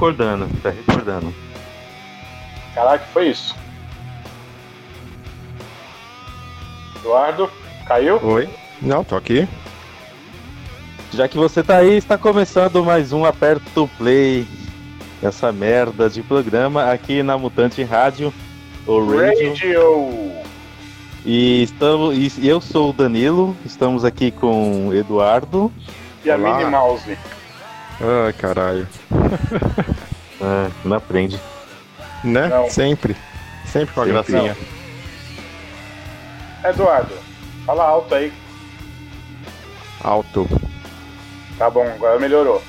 Recordando, tá recordando. Caraca, que foi isso? Eduardo, caiu? Oi? Não, tô aqui. Já que você tá aí, está começando mais um Aperto Play. Essa merda de programa aqui na Mutante Rádio, o Radio. Radio! E estamos, e eu sou o Danilo, estamos aqui com o Eduardo. E a Olá. Minnie Mouse. Ai, caralho. Ah, não aprende. Né? Não. Sempre. Sempre com a Sempre. gracinha. Eduardo, fala alto aí. Alto. Tá bom, agora melhorou.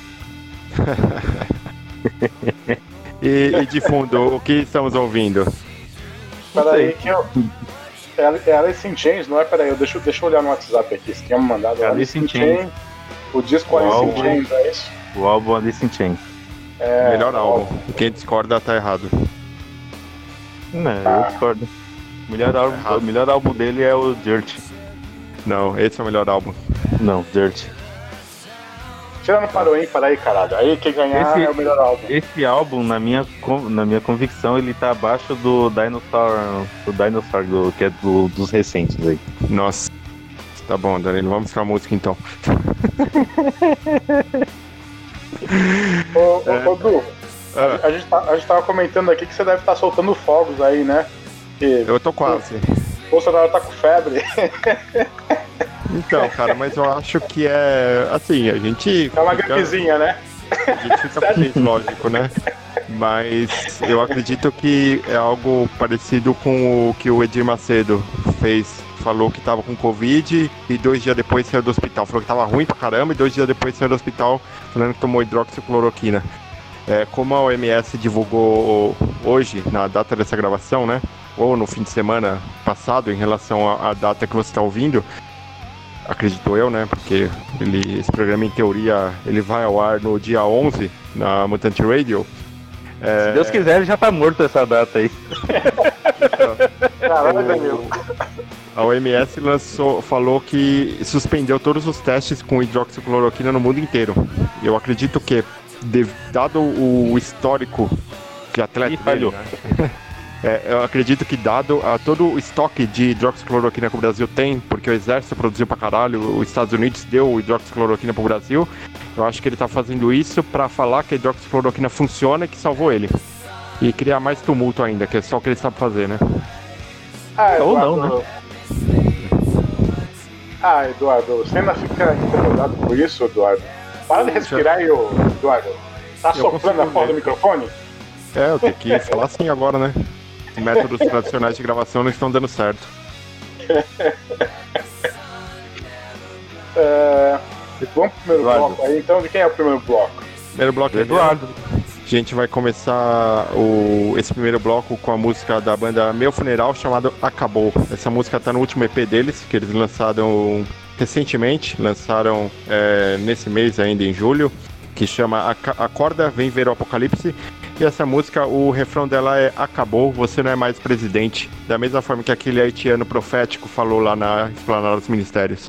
E, e de fundo, o que estamos ouvindo? Peraí que eu. É, é Alice in Chains, não é? Peraí, eu- deixa, eu- deixa eu olhar no WhatsApp aqui. Você tinha me mandado É Alice in Chains. O disco Alice in. Chains, é isso? O álbum Alice in Chains. É, Melhor álbum. Quem discorda tá errado. Não, Ah. eu discordo. O melhor álbum, Errado. o melhor álbum dele é o Dirt. Não, esse é o melhor álbum. Não, Dirt. Tirando para o ímpar aí, caralho. Aí quem ganhar Esse- é o melhor álbum. Esse álbum, na minha, na minha convicção, ele tá abaixo do Dinosaur, do Dinosaur, do, que é do- dos recentes aí. Nossa. Tá bom, Danilo, vamos pra música então. Ô, ô, É. ô, Du, Ah, a, gente tá- a gente tava comentando aqui que você deve estar soltando fogos aí, né? Que eu tô quase. o Bolsonaro tá com febre. Então, cara, mas eu acho que é. Assim, a gente. É uma fica- gripezinha, né? A gente fica feliz, lógico, né? Mas eu acredito que é algo parecido com o que o Edir Macedo fez. Falou que tava com Covid e dois dias depois saiu do hospital. Falou que tava ruim pra caramba e dois dias depois saiu do hospital falando que tomou hidroxicloroquina. É, como a OMS divulgou hoje, na data dessa gravação, né? Ou no fim de semana passado, em relação à data que você está ouvindo, acredito eu, né? Porque ele, esse programa, em teoria, ele vai ao ar no dia 11, na Mutante Radio. É, Se Deus quiser, ele já tá morto essa data aí. Caralho, Danilo. A OMS lançou, falou que suspendeu todos os testes com hidroxicloroquina no mundo inteiro. Eu acredito que, de- dado o histórico de atleta Ih, falhou. dele, né? É, eu acredito que dado a todo o estoque de hidroxicloroquina que o Brasil tem, porque o exército produziu pra caralho, os Estados Unidos deu hidroxicloroquina pro Brasil, eu acho que ele tá fazendo isso pra falar que a hidroxicloroquina funciona e que salvou ele. E criar mais tumulto ainda, que é só o que ele sabe fazer, né? Ah, Ou não, né? Ah, Eduardo, você ainda fica incomodado com isso, Eduardo? Para de respirar aí, Eduardo. Tá Eu soprando a ver. do microfone? É, eu tenho que falar assim agora, né? Os métodos tradicionais de gravação não estão dando certo. É... Vamos pro primeiro Eduardo. bloco aí, então. De quem é o primeiro bloco? Primeiro bloco é Eduardo. A gente vai começar o, esse primeiro bloco com a música da banda Meu Funeral, chamada Acabou. Essa música tá no último EP deles, que eles lançaram recentemente, lançaram é, nesse mês ainda, em julho, que chama Acorda, Vem Ver o Apocalipse. E essa música, o refrão dela é Acabou, você não é mais presidente. Da mesma forma que aquele haitiano profético falou lá na Esplanada dos Ministérios.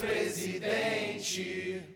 Presidente.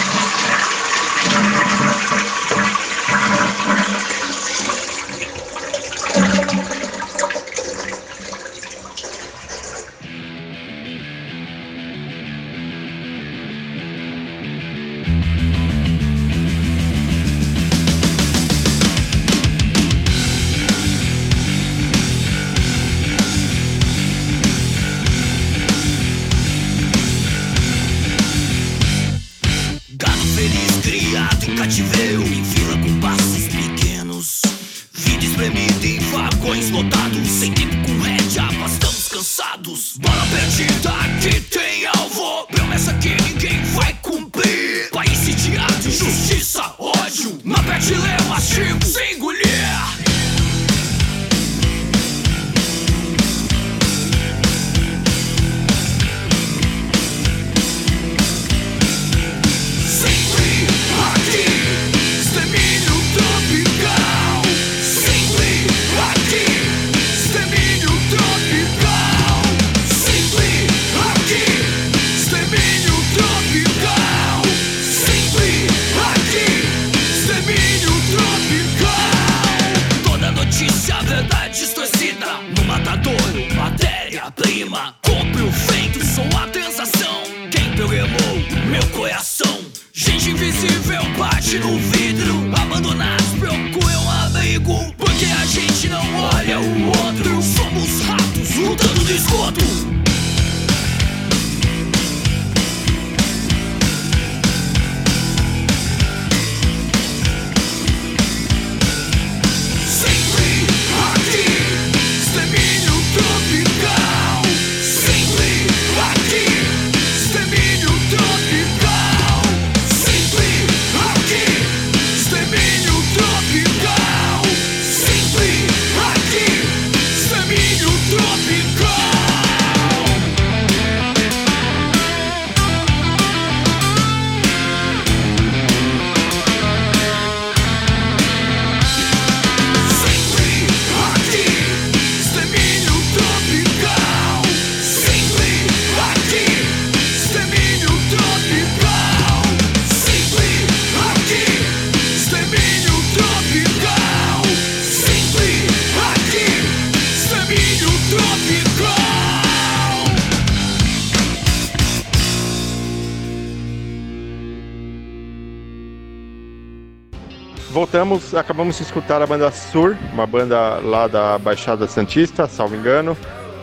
Voltamos, acabamos de escutar a banda Sur, uma banda lá da Baixada Santista, salvo engano.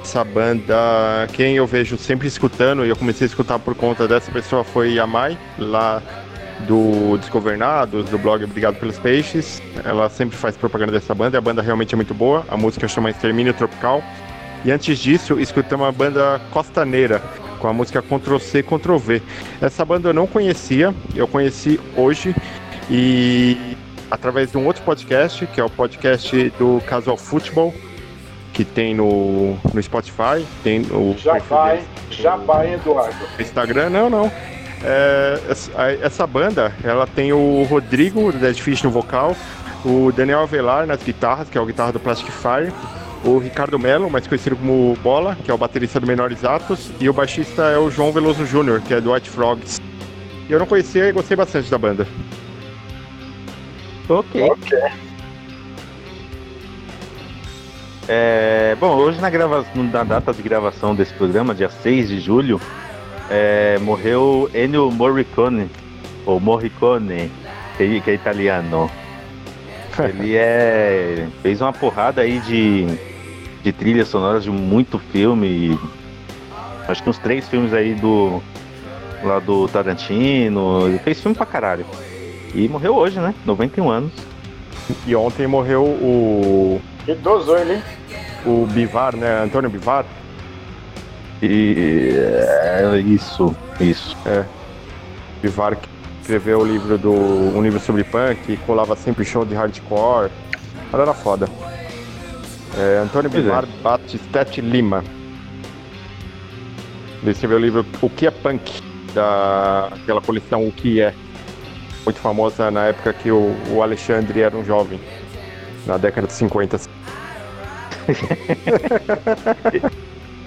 Essa banda, quem eu vejo sempre escutando, e eu comecei a escutar por conta dessa pessoa foi a Mai, lá do Desgovernados, do blog Obrigado pelos Peixes. Ela sempre faz propaganda dessa banda, e a banda realmente é muito boa. A música chama Extermínio Tropical. E antes disso, escutamos a banda Costaneira, com a música Ctrl C, Ctrl V. Essa banda eu não conhecia, eu conheci hoje e através de um outro podcast, que é o podcast do Casual Futebol, que tem no, no Spotify, tem no Já vai, já vai, Eduardo. Instagram, não, não. É, essa banda, ela tem o Rodrigo, do Dead Fish no vocal, o Daniel Avelar nas guitarras, que é o guitarra do Plastic Fire, o Ricardo Melo, mais conhecido como Bola, que é o baterista do Menores Atos, e o baixista é o João Veloso Jr., que é do White Frogs. E eu não conhecia e gostei bastante da banda. Ok. Ok. É, bom, hoje na, grava... na data de gravação desse programa, dia 6 de julho, é, morreu Ennio Morricone, ou Morricone, que que é italiano. Ele é, fez uma porrada aí de, de trilhas sonoras de muito filme. Acho que uns três filmes aí do lá do Tarantino. Ele fez filme pra caralho. E morreu hoje, né? 91 anos. E ontem morreu o, Idoso ele, hein? o Bivar, né? Antônio Bivar. E é, isso, isso. Bivar que escreveu o livro do um livro sobre punk, colava sempre show de hardcore. Ela era foda. É, Antônio Pois é. Bivar Batistetti Lima. Ele escreveu o livro O que é Punk, daquela coleção O que é. Muito famosa na época que o, o Alexandre era um jovem. Na década de 50.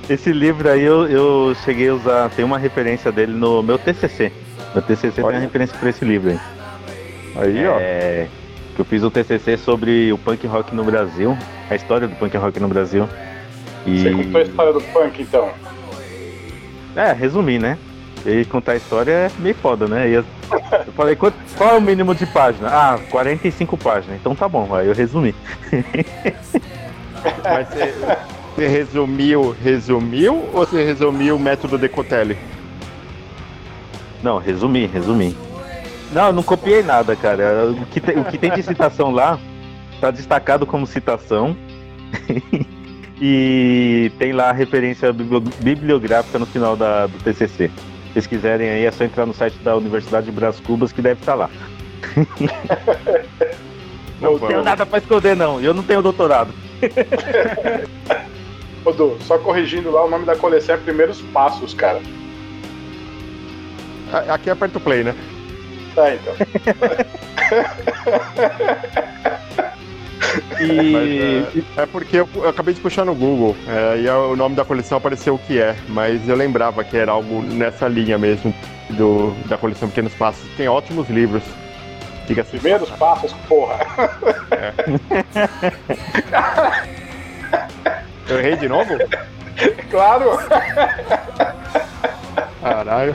Esse livro aí eu, eu cheguei a usar, tem uma referência dele no meu TCC. Meu TCC tem Olha. uma referência pra esse livro aí. Aí, ó. É, que eu fiz o TCC sobre o punk rock no Brasil, a história do punk rock no Brasil. E Você contou a história do punk, então. é, resumir, né? E contar a história é meio foda, né? E eu, eu falei, quanto- qual é o mínimo de página? Ah, 45 páginas. Então tá bom, aí eu resumi. Mas você, você resumiu, resumiu ou você resumiu o método Decotelli? Não, resumi, resumi. Não, eu não copiei nada, cara. O que, tem, o que tem de citação lá tá destacado como citação. e tem lá a referência bibli- bibliográfica no final da, do TCC. Se vocês quiserem aí, é só entrar no site da Universidade de Brás Cubas que deve estar lá. Não, Não tenho nada pra esconder, não. Eu não tenho doutorado. Du, só corrigindo lá, o nome da coleção é Primeiros Passos, cara. Aqui aperta o play, né? Tá, então. E, Mas, é, é porque eu, eu acabei de puxar no Google é, e o nome da coleção apareceu o que é, mas eu lembrava que era algo nessa linha mesmo do, da coleção Pequenos Passos. Tem ótimos livros. Diga-se. Primeiros Passos, porra. Eu errei de novo? claro. Caralho.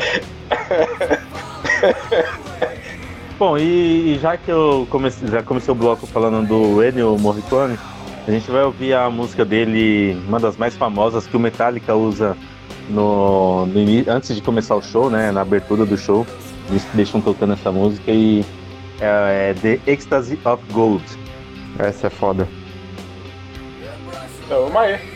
Bom, e, e já que eu comecei, já comecei o bloco falando do Ennio Morricone, a gente vai ouvir a música dele, uma das mais famosas que o Metallica usa no, no antes de começar o show, né, na abertura do show. Eles deixam tocando essa música e é, é The Ecstasy of Gold. Essa é foda. Então, vamos aí.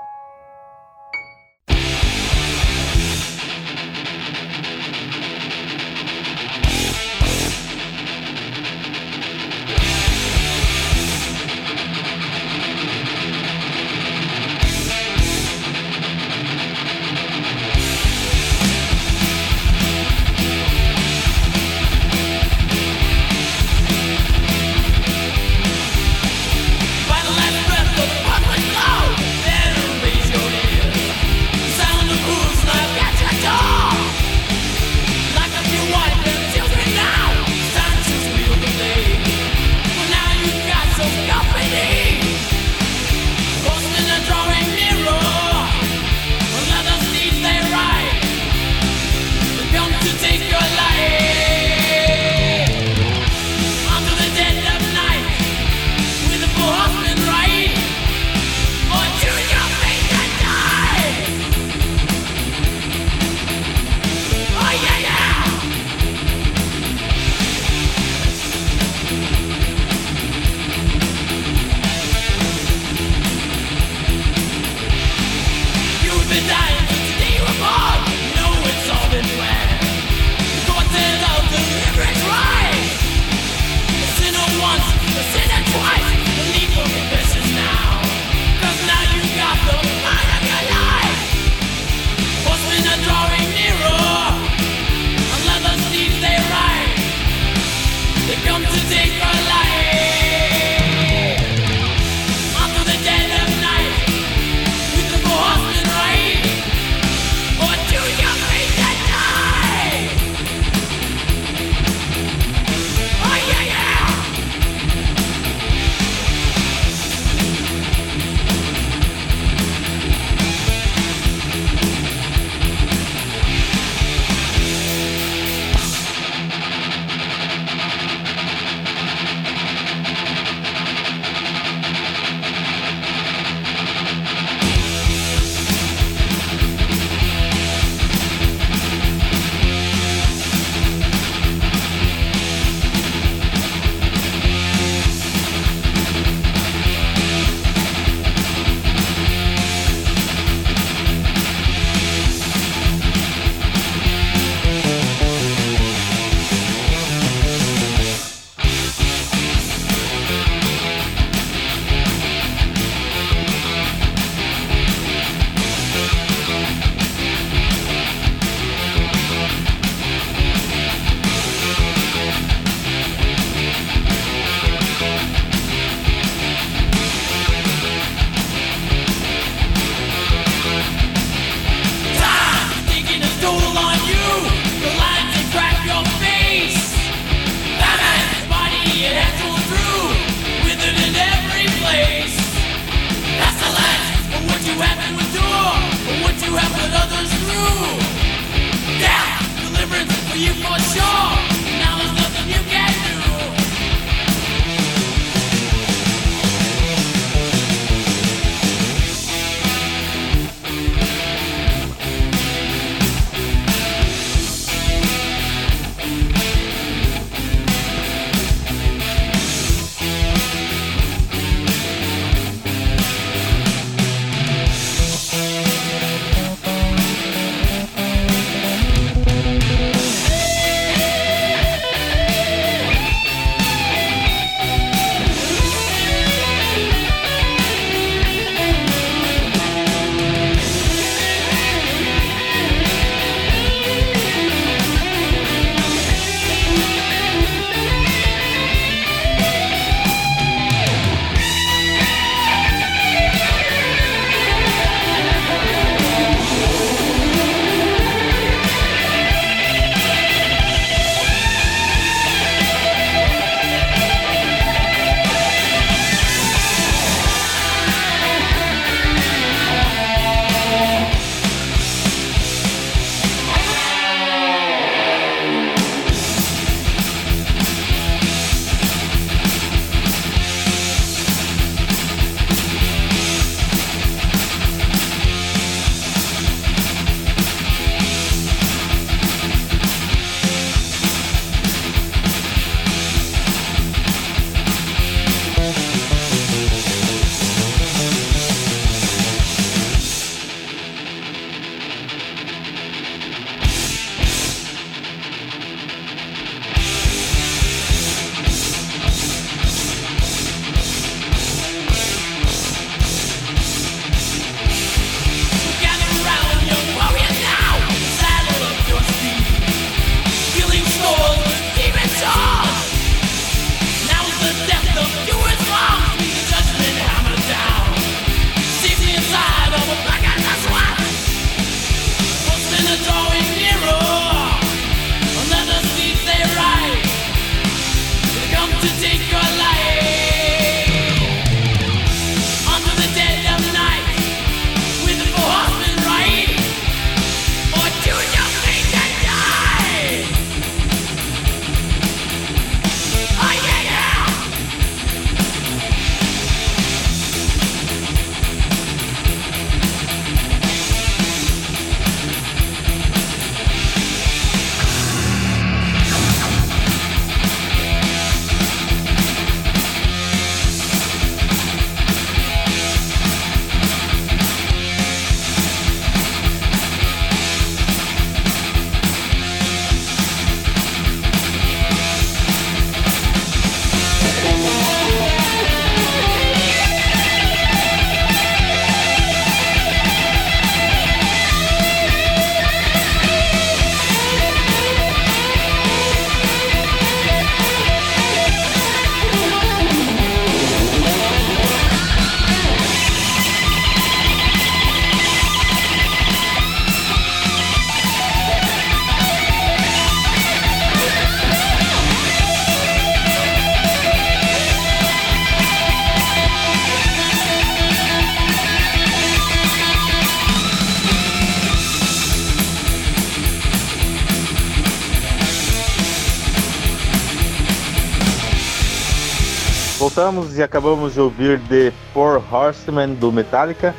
Voltamos e acabamos de ouvir The Four Horsemen do Metallica.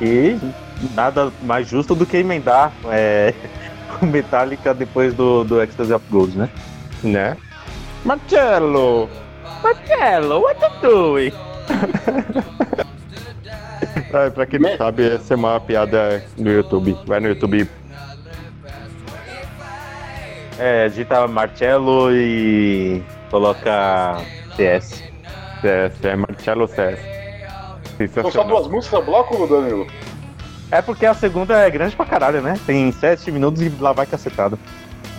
E nada mais justo do que emendar é, o Metallica depois do, do Ecstasy of Gold, né? Né? Marcelo! Marcelo, what you doing? Ah, pra quem não sabe, essa é uma piada no YouTube. Vai no YouTube. É, digita Marcelo e coloca CS. CS, é Marcelo CS. São só duas músicas no bloco, Danilo? É porque a segunda é grande pra caralho, né? Tem 7 minutos e lá vai cacetada.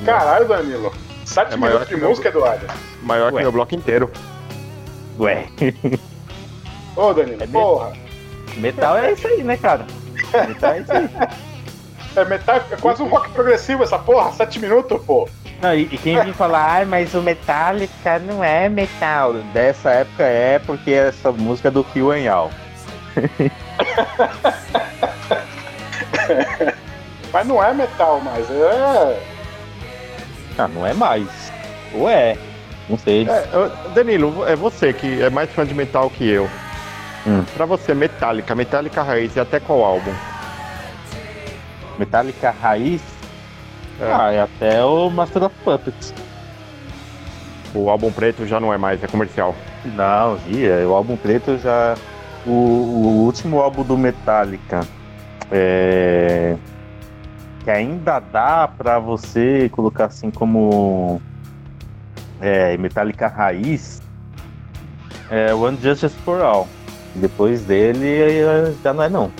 Caralho, Danilo. Sete É maior minutos de que meu- música, Eduardo. Maior que Ué. meu bloco inteiro. Ué, Ô, Danilo, É porra. metal é isso aí, né, cara? Metal é isso aí. É, metade, é quase um rock progressivo essa porra, sete minutos, pô. Não, e, e quem vem falar, ai, mas o Metallica não é metal. Dessa época é porque essa música é do Kill and All. Mas não é metal mais, é. Ah, não é mais. Ou é? Não sei. É, Danilo, é você que é mais fã de metal que eu. Hum. Pra você, Metallica, Metallica Raiz e até qual álbum? Metallica Raiz? É. Ah, é até o Master of Puppets. O álbum preto já não é mais, é comercial. Não, ia, o álbum preto já. O, o último álbum do Metallica. É. Que ainda dá pra você colocar assim como. É, Metallica Raiz. É o Unjustice for All. Depois dele já não é não.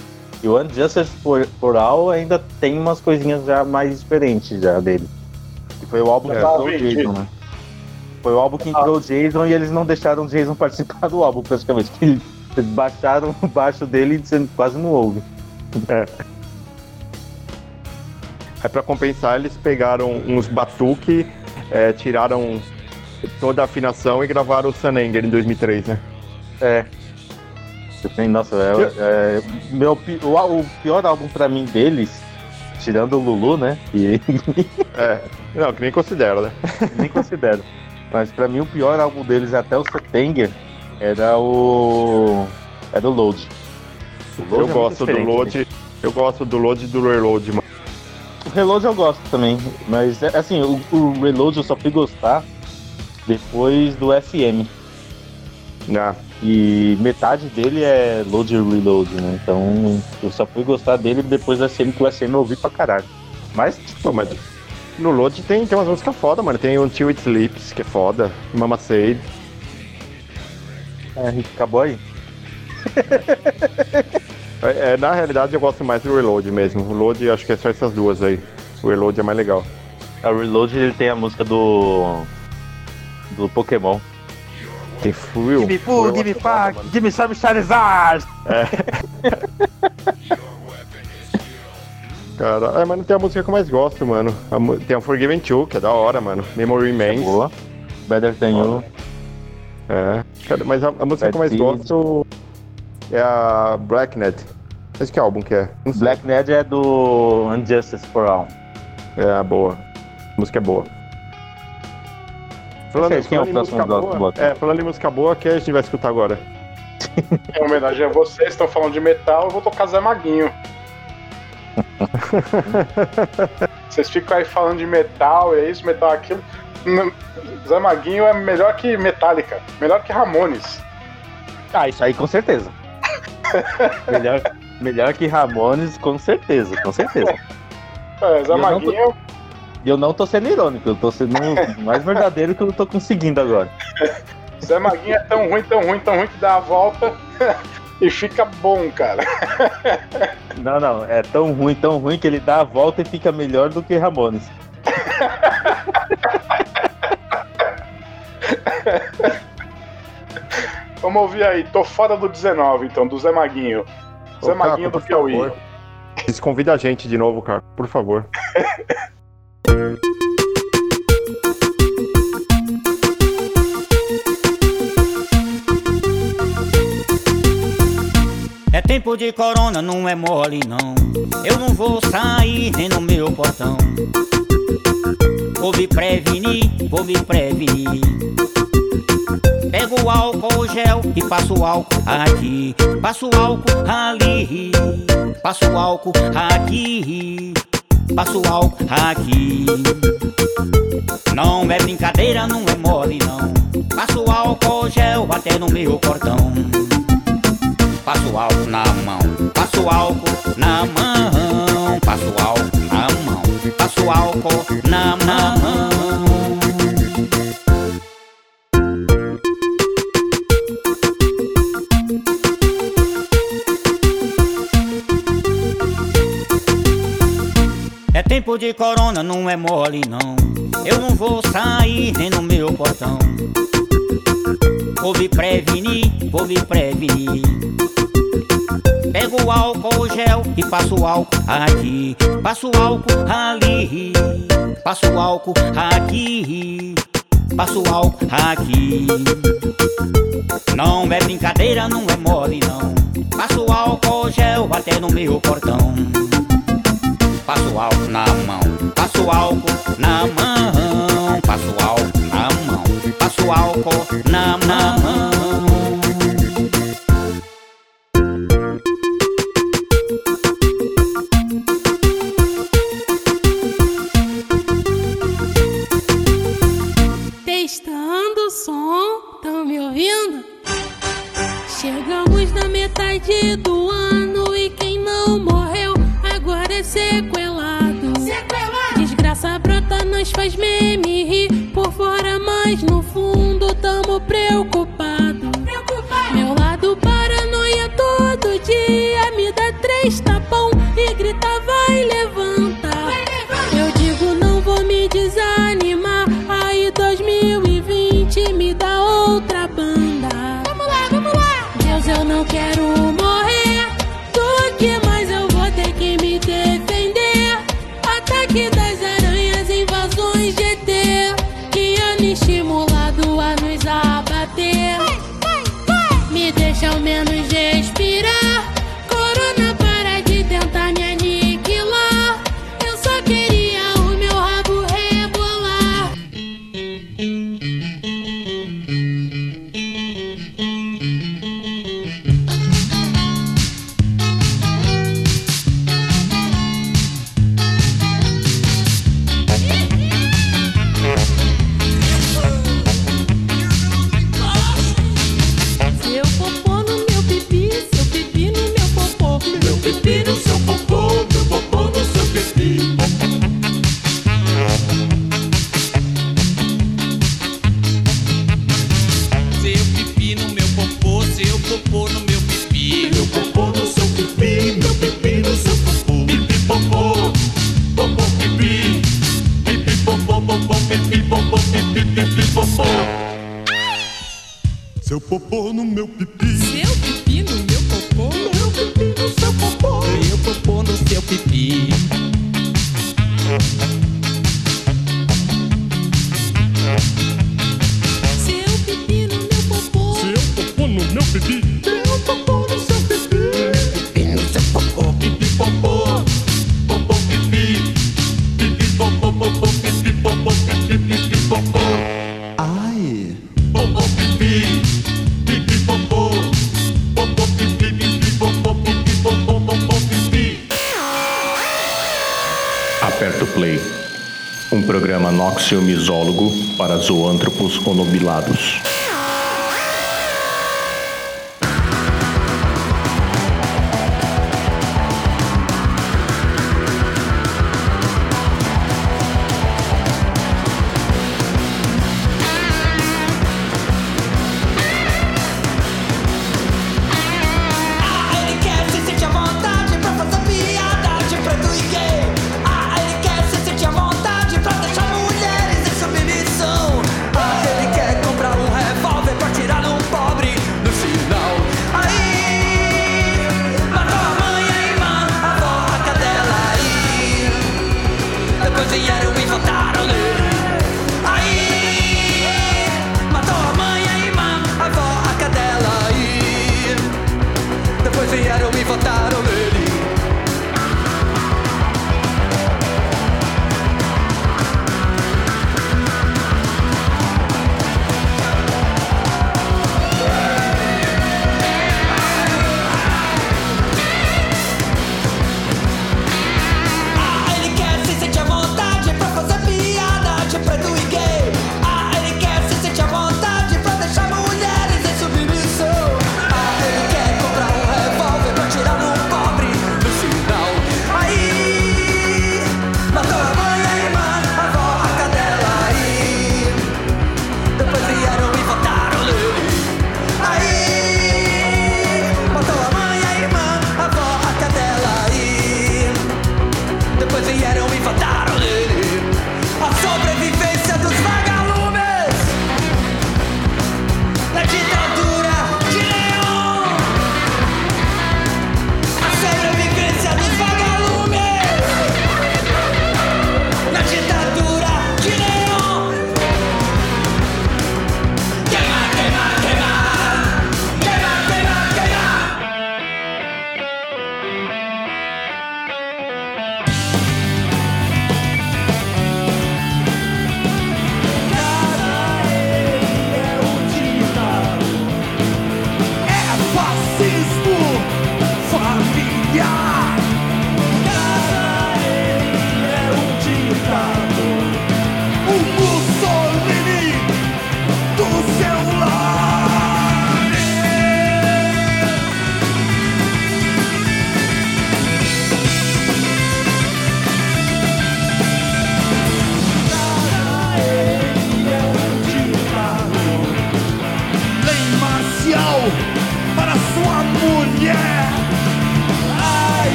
E o Unjustice for, for All ainda tem umas coisinhas já mais diferentes já dele. Que foi o álbum que Ah, entrou o. Jason, né? Foi o álbum que entrou o Jason e eles não deixaram o Jason participar do álbum, praticamente. Que Eles baixaram o baixo dele e você quase não ouve. Aí pra compensar, eles pegaram uns batuque, é, tiraram toda a afinação e gravaram o Sunanger em 2003, né? É. Tem, nossa, é, é- meu, o, o pior álbum pra mim deles, tirando o Lulu, né? Que É, não, que nem considero, né? nem considero. Mas pra mim o pior álbum deles até o September era o. Era o Load. O Load Eu é gosto do diferente, né? load, eu gosto do load e do reload, mano. O Reload eu gosto também, mas é, assim, o, o Reload eu só fui gostar depois do FM. Ah, E metade dele é Load e Reload, né? Então eu só fui gostar dele depois do SM, que o SM eu ouvi pra caralho. Mas, tipo, mas no load tem, tem umas músicas foda, mano. Tem o Until It Sleeps, que é foda. Mama Said. é, acabou aí. É, é, na realidade, eu gosto mais do reload mesmo. O load, acho que é só essas duas aí. O reload é mais legal. A Reload ele tem a música do. do Pokémon. Tem Fuel. Give me food, give me fuck, give me some Charizard! Cara, é, mas não tem a música que eu mais gosto, mano. A tem a Forgiven 2, que é da hora, mano. Memory Remains. Boa. Better Than You. É. Cara, mas a, a música que eu mais Bad gosto é a Blacknet. Esse que álbum que é? Não sei. Black Ned é do Unjustice for All. É, a boa. A música é boa. Vocês, quem é o próximo do bloco? é, falando em música boa, que a gente vai escutar agora? Em homenagem a vocês, estão falando de metal, eu vou tocar Zé Maguinho. Vocês ficam aí falando de metal, é isso, metal, aquilo. Não, Zé Maguinho é melhor que Metallica, melhor que Ramones. Ah, isso aí com certeza. melhor, melhor que Ramones, com certeza, com certeza. É, Zé Maguinho, E eu não tô sendo irônico, eu tô sendo mais verdadeiro que eu tô conseguindo agora. Zé Maguinho é tão ruim, tão ruim, tão ruim que dá a volta e fica bom, cara. Não, não, é tão ruim, tão ruim que ele dá a volta e fica melhor do que Ramones. Vamos ouvir aí, tô fora do 19, então, do Zé Maguinho. Zé Ô, Maguinho Caco, do Piauí. favor. Desconvida a gente de novo, cara, por favor. É tempo de corona, não é mole não. Eu não vou sair nem no meu portão. Vou me prevenir, vou me prevenir. Pego o álcool gel e passo álcool aqui, passo álcool ali, passo álcool aqui, passo álcool aqui. Não é brincadeira, não é mole não. Passo álcool gel até no meu portão. Passo álcool na mão, passo álcool na mão, passo álcool na mão, passo álcool na mão. Tempo de corona, não é mole não. Eu não vou sair nem no meu portão. Vou me prevenir, vou me prevenir. Pego o álcool gel e passo álcool aqui, passo álcool ali, passo álcool aqui, passo álcool aqui. Não é brincadeira, não é mole não. Passo álcool gel até no meu portão. Passo álcool na mão, passo álcool na mão, passo álcool na mão, passo álcool na mão. Testando o som, tão me ouvindo? Chegamos na metade do ano é sequelado. Desgraça brota, nós faz meme rir por fora, mas no fundo tamo preocupado. Meu lado paranoia todo dia me dá três tapão e grita No seu popô zoântropos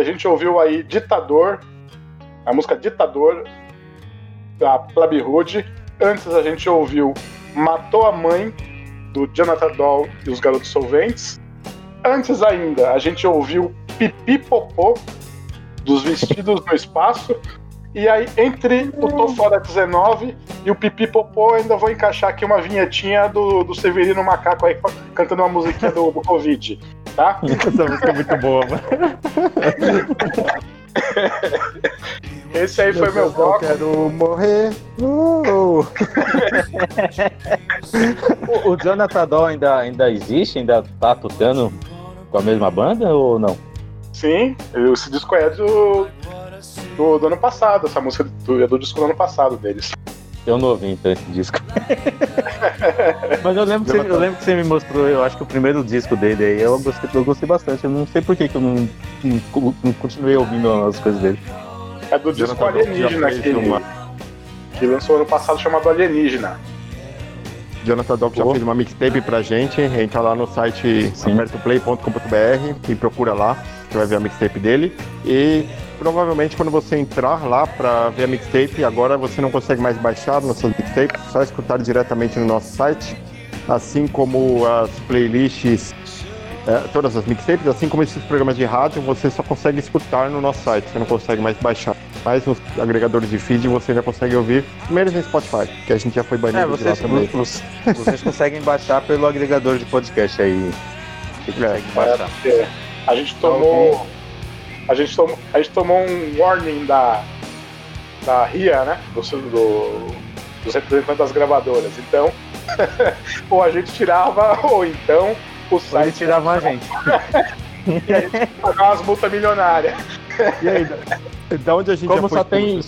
a gente ouviu aí Ditador, a música Ditador, da Plebe Hood. Antes a gente ouviu Matou a Mãe, do Jonathan Doll e os Garotos Solventes. Antes ainda, a gente ouviu Pipi Popô, dos Vestidos no Espaço. E aí, entre o Tô Fora 19 e o Pipi Popô, ainda vou encaixar aqui uma vinhetinha do, do Severino Macaco aí cantando uma musiquinha do, do Covid, tá? Essa música é muito boa, mano. Esse aí foi meu Eu bloco. quero morrer. Uh! O, o Jonathan Doll ainda, ainda existe? Ainda tá tocando com a mesma banda ou não? Sim, esse disco é do, do, do ano passado, essa música do, é do disco do ano passado deles. Eu não ouvi então esse disco. Mas eu lembro, que você, eu lembro que você me mostrou, eu acho que o primeiro disco dele aí, eu gostei, eu gostei bastante. Eu não sei por que, que eu não, não, não continuei ouvindo as coisas dele. É do disco Jonathan Alienígena fez que, ele, uma- que lançou ano passado chamado Alienígena. Jonathan Dopp já fez uma mixtape pra gente. Entra lá no site apertoplay.com.br e procura lá, que vai ver a mixtape dele. E provavelmente quando você entrar lá pra ver a mixtape, agora você não consegue mais baixar nossas mixtapes, só escutar diretamente no nosso site. Assim como as playlists, é, todas as mixtapes, assim como esses programas de rádio, você só consegue escutar no nosso site, você não consegue mais baixar. Mas nos agregadores de feed você já consegue ouvir, primeiro no Spotify, que a gente já foi banido É, de lá vocês, também. vocês, vocês conseguem baixar pelo agregador de podcast aí. Você consegue baixar. É, a gente tomou. A gente tomou, a gente tomou um warning da, da RIA, né? Do, do- dos representantes das gravadoras. Então, ou a gente tirava, ou então o site. tirava a gente. e a gente pagava umas multas milionárias. E aí, da, onde a gente Como só tem.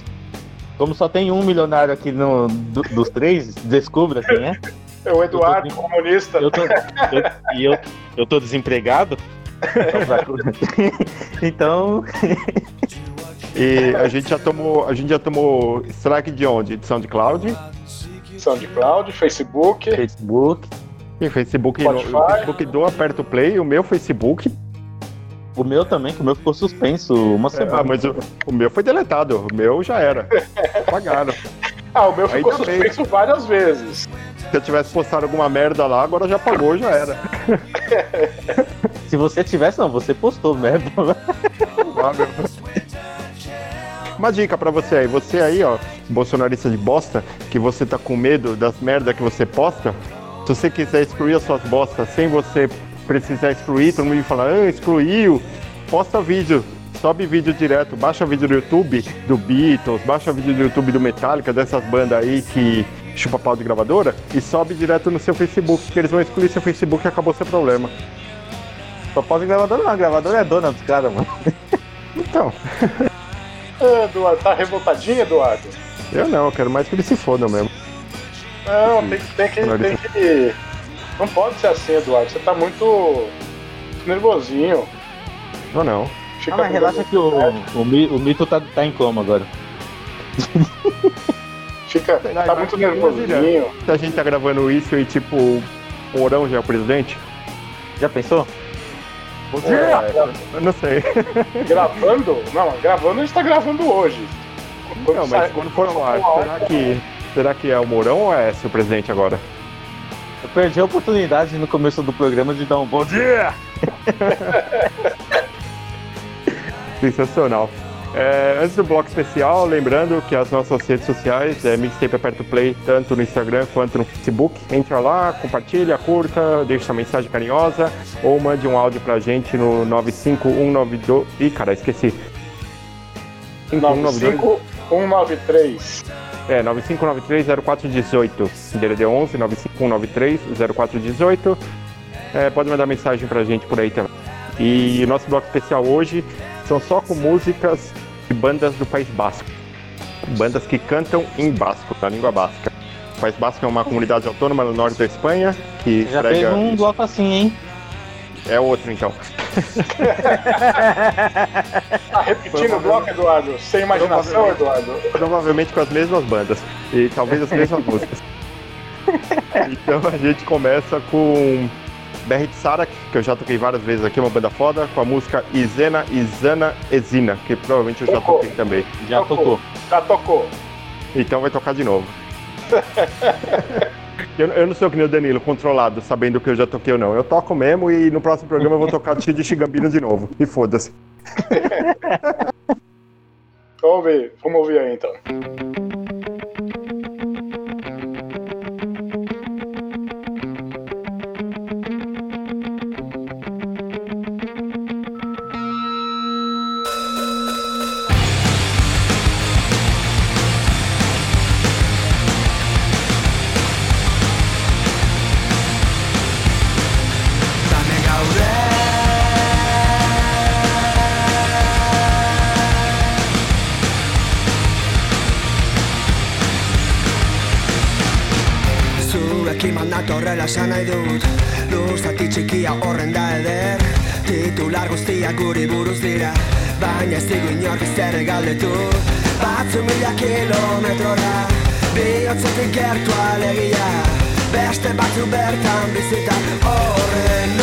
Como só tem um milionário aqui no, do- dos três, descubra quem é. É o Eduardo, comunista. Eu tô, eu- e eu, eu tô desempregado. então. E a gente já tomou, a gente já tomou strike de onde? De SoundCloud? SoundCloud, Facebook. Facebook. E Facebook, no, o Facebook do Aperto Play, o meu Facebook. O meu também, que o meu ficou suspenso uma semana. Ah, mas o, o meu foi deletado, o meu já era. Pagaram. Ah, o meu ficou Ainda bem. suspenso várias vezes. Se eu tivesse postado alguma merda lá, agora já pagou, já era. Se você tivesse, não, você postou merda. Uma dica pra você aí, você aí, ó, bolsonarista de bosta, que você tá com medo das merda que você posta, se você quiser excluir as suas bostas sem você precisar excluir, todo mundo fala, ah, excluiu, posta vídeo, sobe vídeo direto, baixa vídeo do YouTube do Beatles, baixa vídeo do YouTube do Metallica, dessas bandas aí que chupa pau de gravadora, e sobe direto no seu Facebook, que eles vão excluir seu Facebook e acabou seu problema. Só pode gravador não, gravadora é dona dos caras, mano. Então, Ah, Eduardo, tá revoltadinho, Eduardo? eu não, eu quero mais que eles se fodam mesmo. Não, tem, que- tem que. Tem que. Não pode ser assim, Eduardo. Você tá muito nervosinho. Não, não. Fica Ah, mas relaxa que o, o, o mito tá, tá em coma agora. Fica, tá muito nervosinho. Se a gente tá gravando isso e tipo, o Mourão já é o presidente? Já pensou? Eu não sei. Gravando? Não, gravando a gente tá gravando hoje. Quando Não, sai- mas quando for no ar, for será que, será que é o Mourão ou é esse o presidente agora? Eu perdi a oportunidade no começo do programa de dar um bom dia. Sensacional. É, antes do bloco especial, lembrando que as nossas redes sociais é Mixtape Aperto Play, tanto no Instagram quanto no Facebook. Entra lá, compartilha, curta, deixa sua mensagem carinhosa ou mande um áudio pra gente no 95192. Ih, cara, esqueci. 95193. É, 9593-0418. DDD 11 9593-0418. É, pode mandar mensagem pra gente por aí também. E o nosso bloco especial hoje são só com músicas de bandas do País Basco. Bandas que cantam em basco, na língua basca. O País Basco é uma comunidade autônoma no norte da Espanha que Já prega... fez um bloco assim, hein? É outro então. Tá repetindo o bloco, Eduardo? Sem imaginação, Eduardo? Provavelmente com as mesmas bandas. E talvez as mesmas músicas. Então a gente começa com BR de Sarak, que eu já toquei várias vezes aqui, uma banda foda, com a música Izena, Izana, Ezina, que provavelmente eu já Tocou. toquei também. Já tocou. Já tocou. Então vai tocar de novo. Eu, eu não sou que nem o Danilo, controlado, sabendo que eu já toquei ou não. Eu toco mesmo e no próximo programa eu vou tocar Tio de Xigambino de novo. E foda-se. Vamos ouvir, vamos ouvir aí então. Esan nahi dut Luzati txikia horren da eder Titular guztiak guri buruz dira Baina ez digu inork zer galdetu. Batzu mila kilometrora Bihotzetik gertu alegia. Beste batzu bertan bizita horren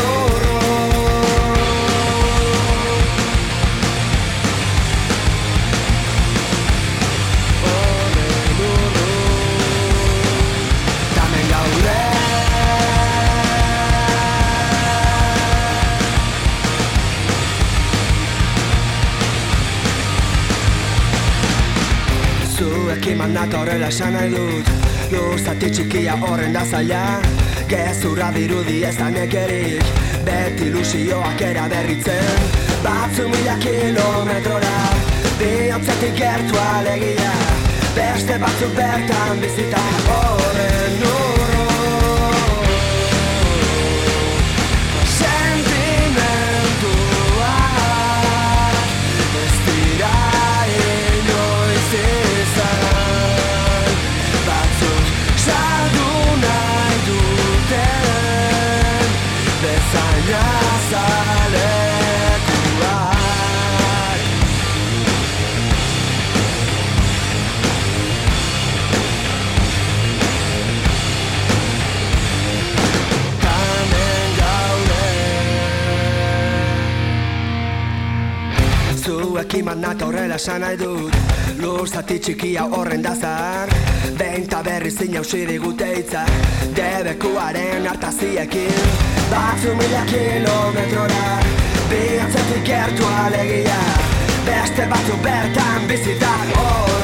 Zuekin mandata horrela esan nahi dut. Luzati txikia horren da zaila. Gezurra dirudi ez da nekerik. Beti ilusioak eraberritzen Batzu mila kilometrora. Bihotzetik gertu alegia. Beste batzuk bertan bizita horren urru Zuekin manata horrela esan nahi dut. Lur zati txikia horren da zahar Behin ta berri zin jausiri gute hitza Debekuaren hartaziekin. Batzu mila kilometrora. Bihatzetik gertu alegia. Beste batzu bertan bizita horren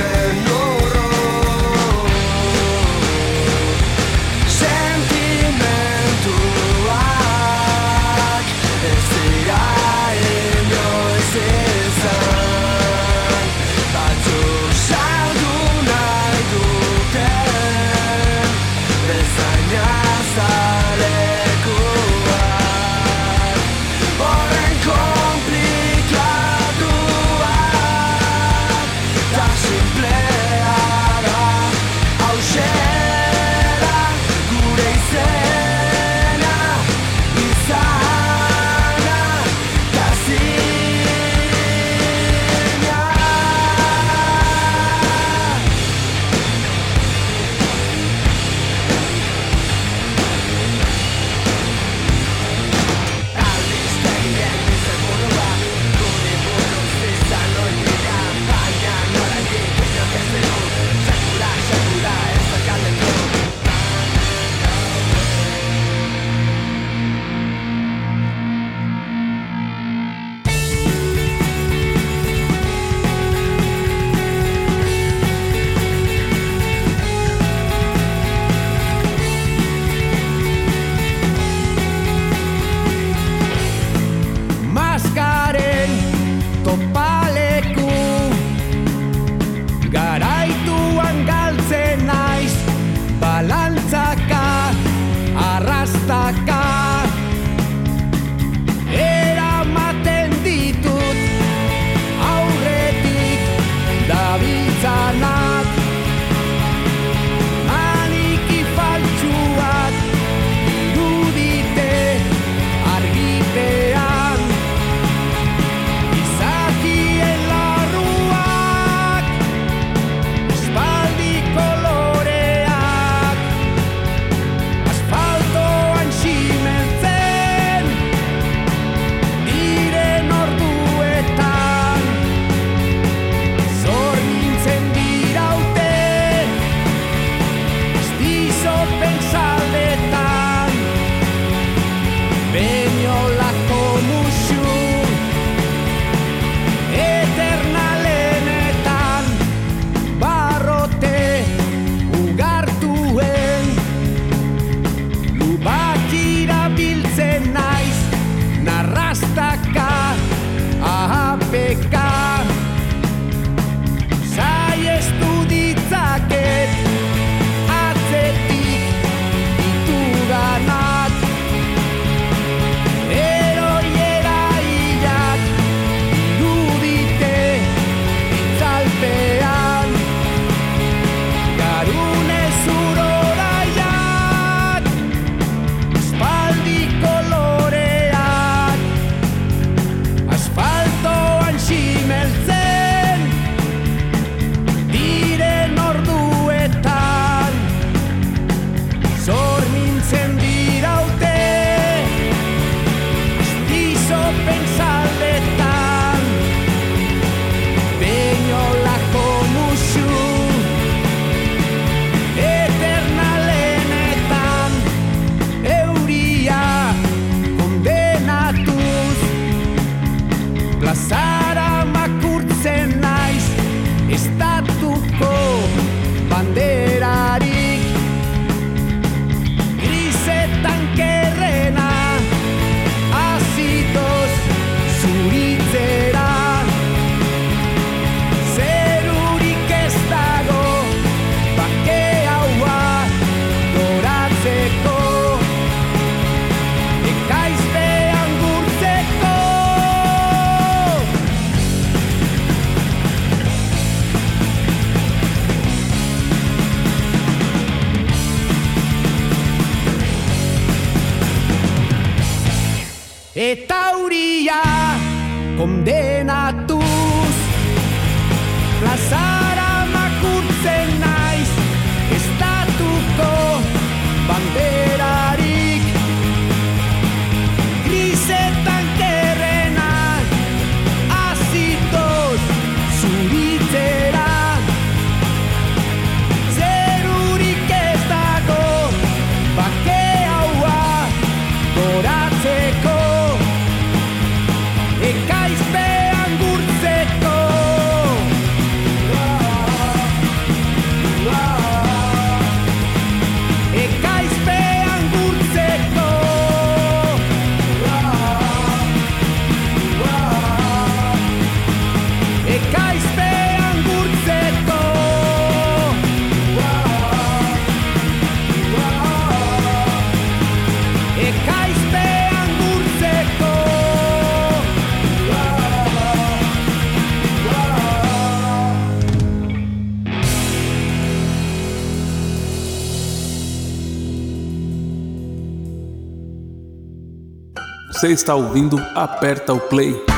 Você está ouvindo Aperta o Play.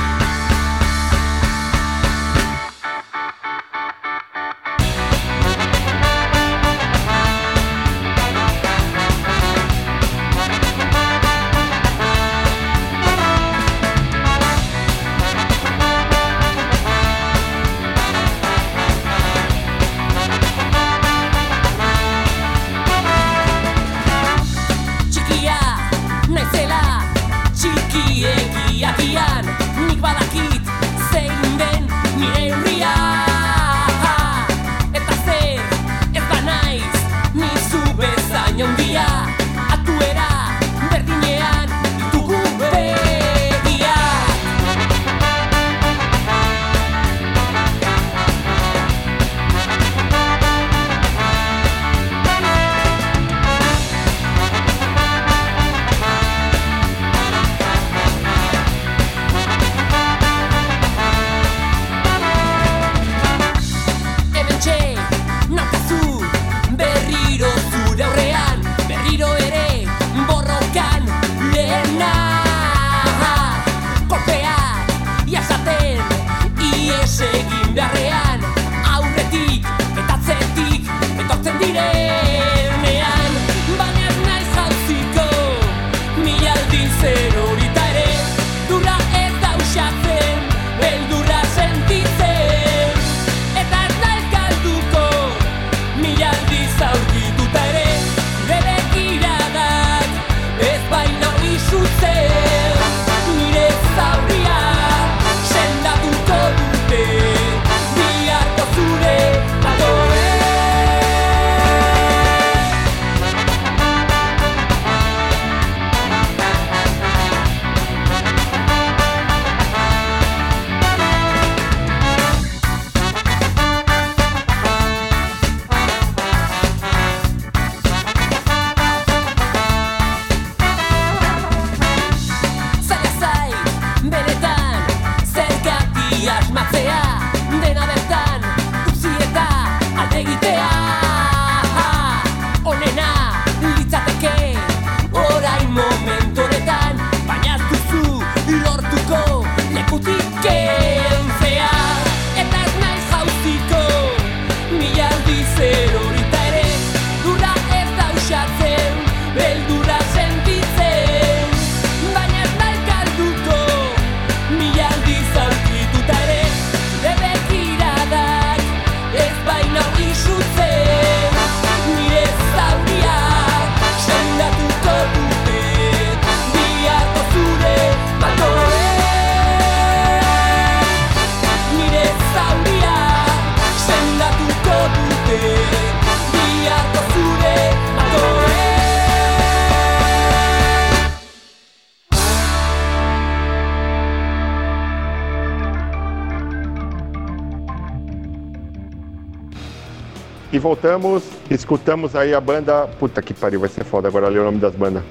voltamos, escutamos aí a banda. Puta que pariu, vai ser foda agora ler o nome das bandas.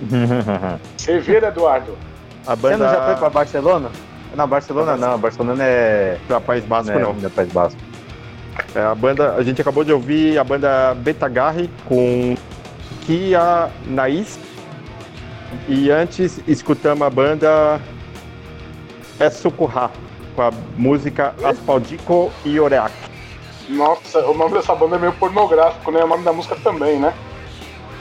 Você vira, Eduardo. A banda... Você não já foi pra Barcelona? Não, Barcelona não, Barcelona é. Pra País Basco é, não. não. País Basco. É, a banda, a gente acabou de ouvir a banda Betagarre com Kia Naiz. E antes escutamos a banda É Sucurra com a música Aspaldico e Oreac. Nossa, o nome dessa banda é meio pornográfico, né? O nome da música também, né?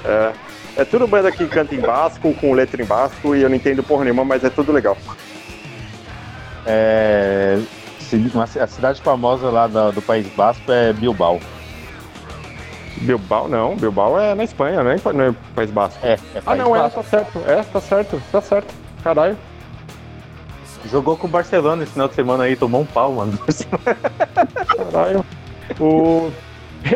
É, é tudo banda que canta em basco, com letra em basco, e eu não entendo porra nenhuma, mas é tudo legal. É, a cidade famosa lá da- do País Basco é Bilbao. Bilbao não, Bilbao é na Espanha, é, Pa- não é País Basco. É, é Ah País não, é, Basco. tá certo, é, tá certo, tá certo. Caralho. Jogou com o Barcelona esse final de semana aí, tomou um pau, mano. Caralho. O...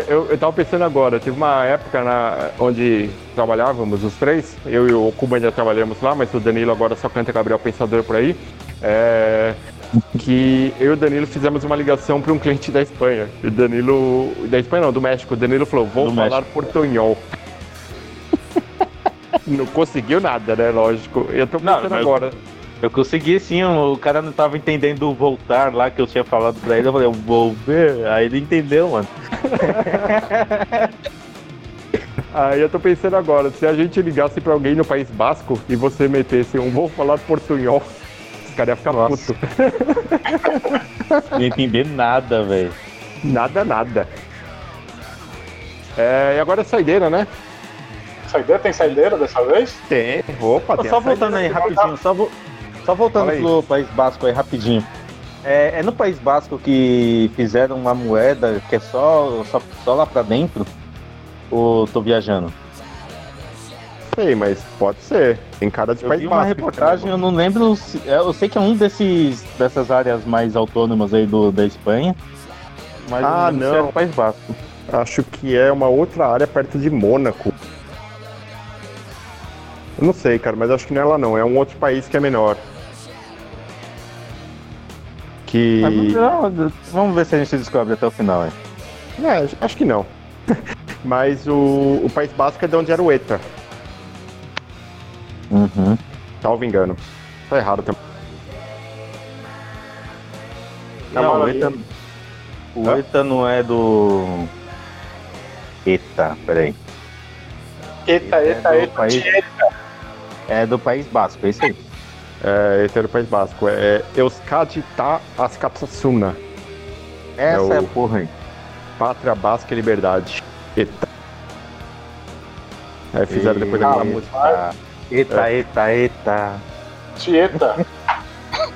Eu, eu tava pensando agora, teve uma época na, onde trabalhávamos os três, eu e o Cuba ainda trabalhamos lá, mas o Danilo agora só canta Gabriel Pensador por aí. É, que eu e o Danilo fizemos uma ligação para um cliente da Espanha. E o Danilo. Da Espanha não, do México. O Danilo falou, vou Do falar México. portunhol. não conseguiu nada, né? Lógico. Eu tô Não, pensando mas- agora. Eu consegui sim, o cara não tava entendendo o voltar lá que eu tinha falado pra ele. Eu falei, eu vou ver. Aí ele entendeu, mano. Aí eu tô pensando agora, se a gente ligasse pra alguém no País Basco e você metesse um vou falar portunhol, os caras iam ficar Nossa. puto. Não ia entender nada, velho. Nada, nada. É, e agora é saideira, né? Saideira? Tem saideira dessa vez? Tem. Opa, tem Só a voltando aí rapidinho, só, vo- só voltando pro País Basco aí rapidinho. É, é no País Basco que fizeram uma moeda que é só, só, só lá pra dentro? Ou tô viajando? Sei, mas pode ser. Tem cara de Eu País vi uma Basco. reportagem, eu não lembro. Se, é, eu sei que é um desses dessas áreas mais autônomas aí do, da Espanha. Mas Ah, lembro se não. o País Basco. Acho que é uma outra área perto de Mônaco. Eu não sei, cara, mas acho que não é lá não. É um outro país que é menor. Que. Não, vamos ver se a gente descobre até o final. hein? É, acho que não. Mas o, o País Basco é de onde era o ETA, Uhum. salvo engano. Tá errado também. Não, o Maravilha. ETA, o ETA não é do. Eita, peraí. Eita, É eita, do eita, país- eita. É do País Basco, é isso aí. É, esse era o País Basco. É Euskadi Ta Ascatsuna. Essa é, É a o- porra aí. Pátria Basca e Liberdade. ETA. Aí fizeram depois daquela Eita. música. Eita, eita, eita. Tieta.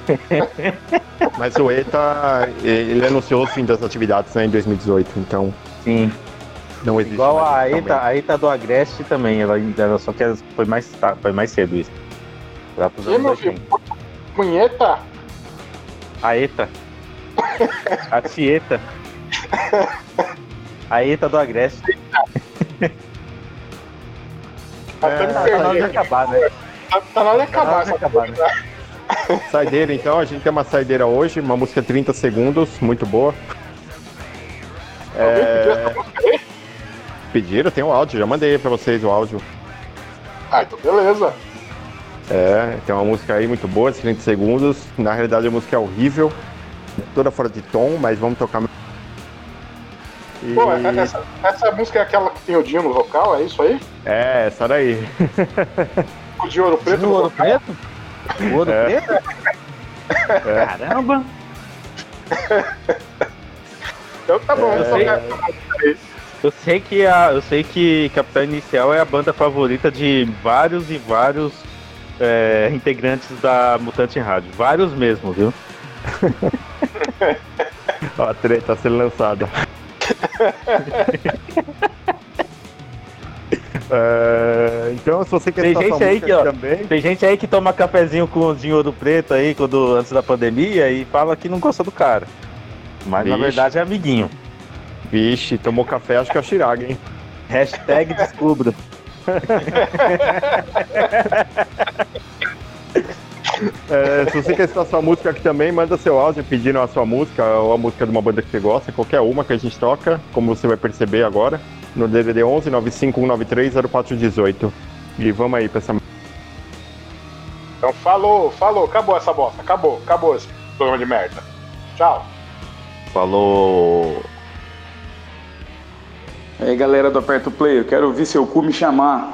Mas o ETA, ele anunciou o fim das atividades né, em 2018, então Sim. não existe. Igual a ETA, a ETA do Agreste também, ela, ela só que foi mais, foi mais cedo isso. Lá pros E, anos meu 80. filho? Punheta? A ETA. A Tieta. A ETA do Agreste. Tá na hora de perdi. acabar, né? Tá, tá na hora de Tá na hora acabar de acabar, coisa. né? Saideira, então, a gente tem uma saideira hoje, uma música 30 segundos, muito boa. Alguém pediu É, pediram, tem o áudio, já mandei pra vocês o áudio. Ah, então beleza. É, tem uma música aí muito boa, de 30 segundos. Na realidade a música é horrível, toda fora de tom, mas vamos tocar. E... Pô, essa, essa música é aquela que tem o Dinho no vocal, é isso aí? É, essa daí. O de ouro preto no ouro preto? O ouro É. preto? É. Caramba! Então tá bom, É. eu só quero. Eu sei que a, eu sei que Capital Inicial é a banda favorita de vários e vários é, integrantes da Mutante Rádio. Vários mesmo, viu? Ó, a treta sendo lançada. É, então, se você quer Tem gente aí que, ó, também, tem gente aí que toma cafezinho com de ouro preto aí quando, antes da pandemia e fala que não gosta do cara. Mas na Vixe. verdade é amiguinho. vixe, tomou café, acho que é o Chiraga, hein? Hashtag descubra. É, se você quer escutar sua música aqui também, manda seu áudio pedindo a sua música ou a música de uma banda que você gosta, qualquer uma que a gente toca, como você vai perceber agora, no DDD 11 95193 0418. E vamos aí pra essa. Então falou, falou, acabou essa bosta, acabou, acabou esse programa de merda. Tchau. Falou. Aí galera do Aperto Play, eu quero ouvir seu cu me chamar.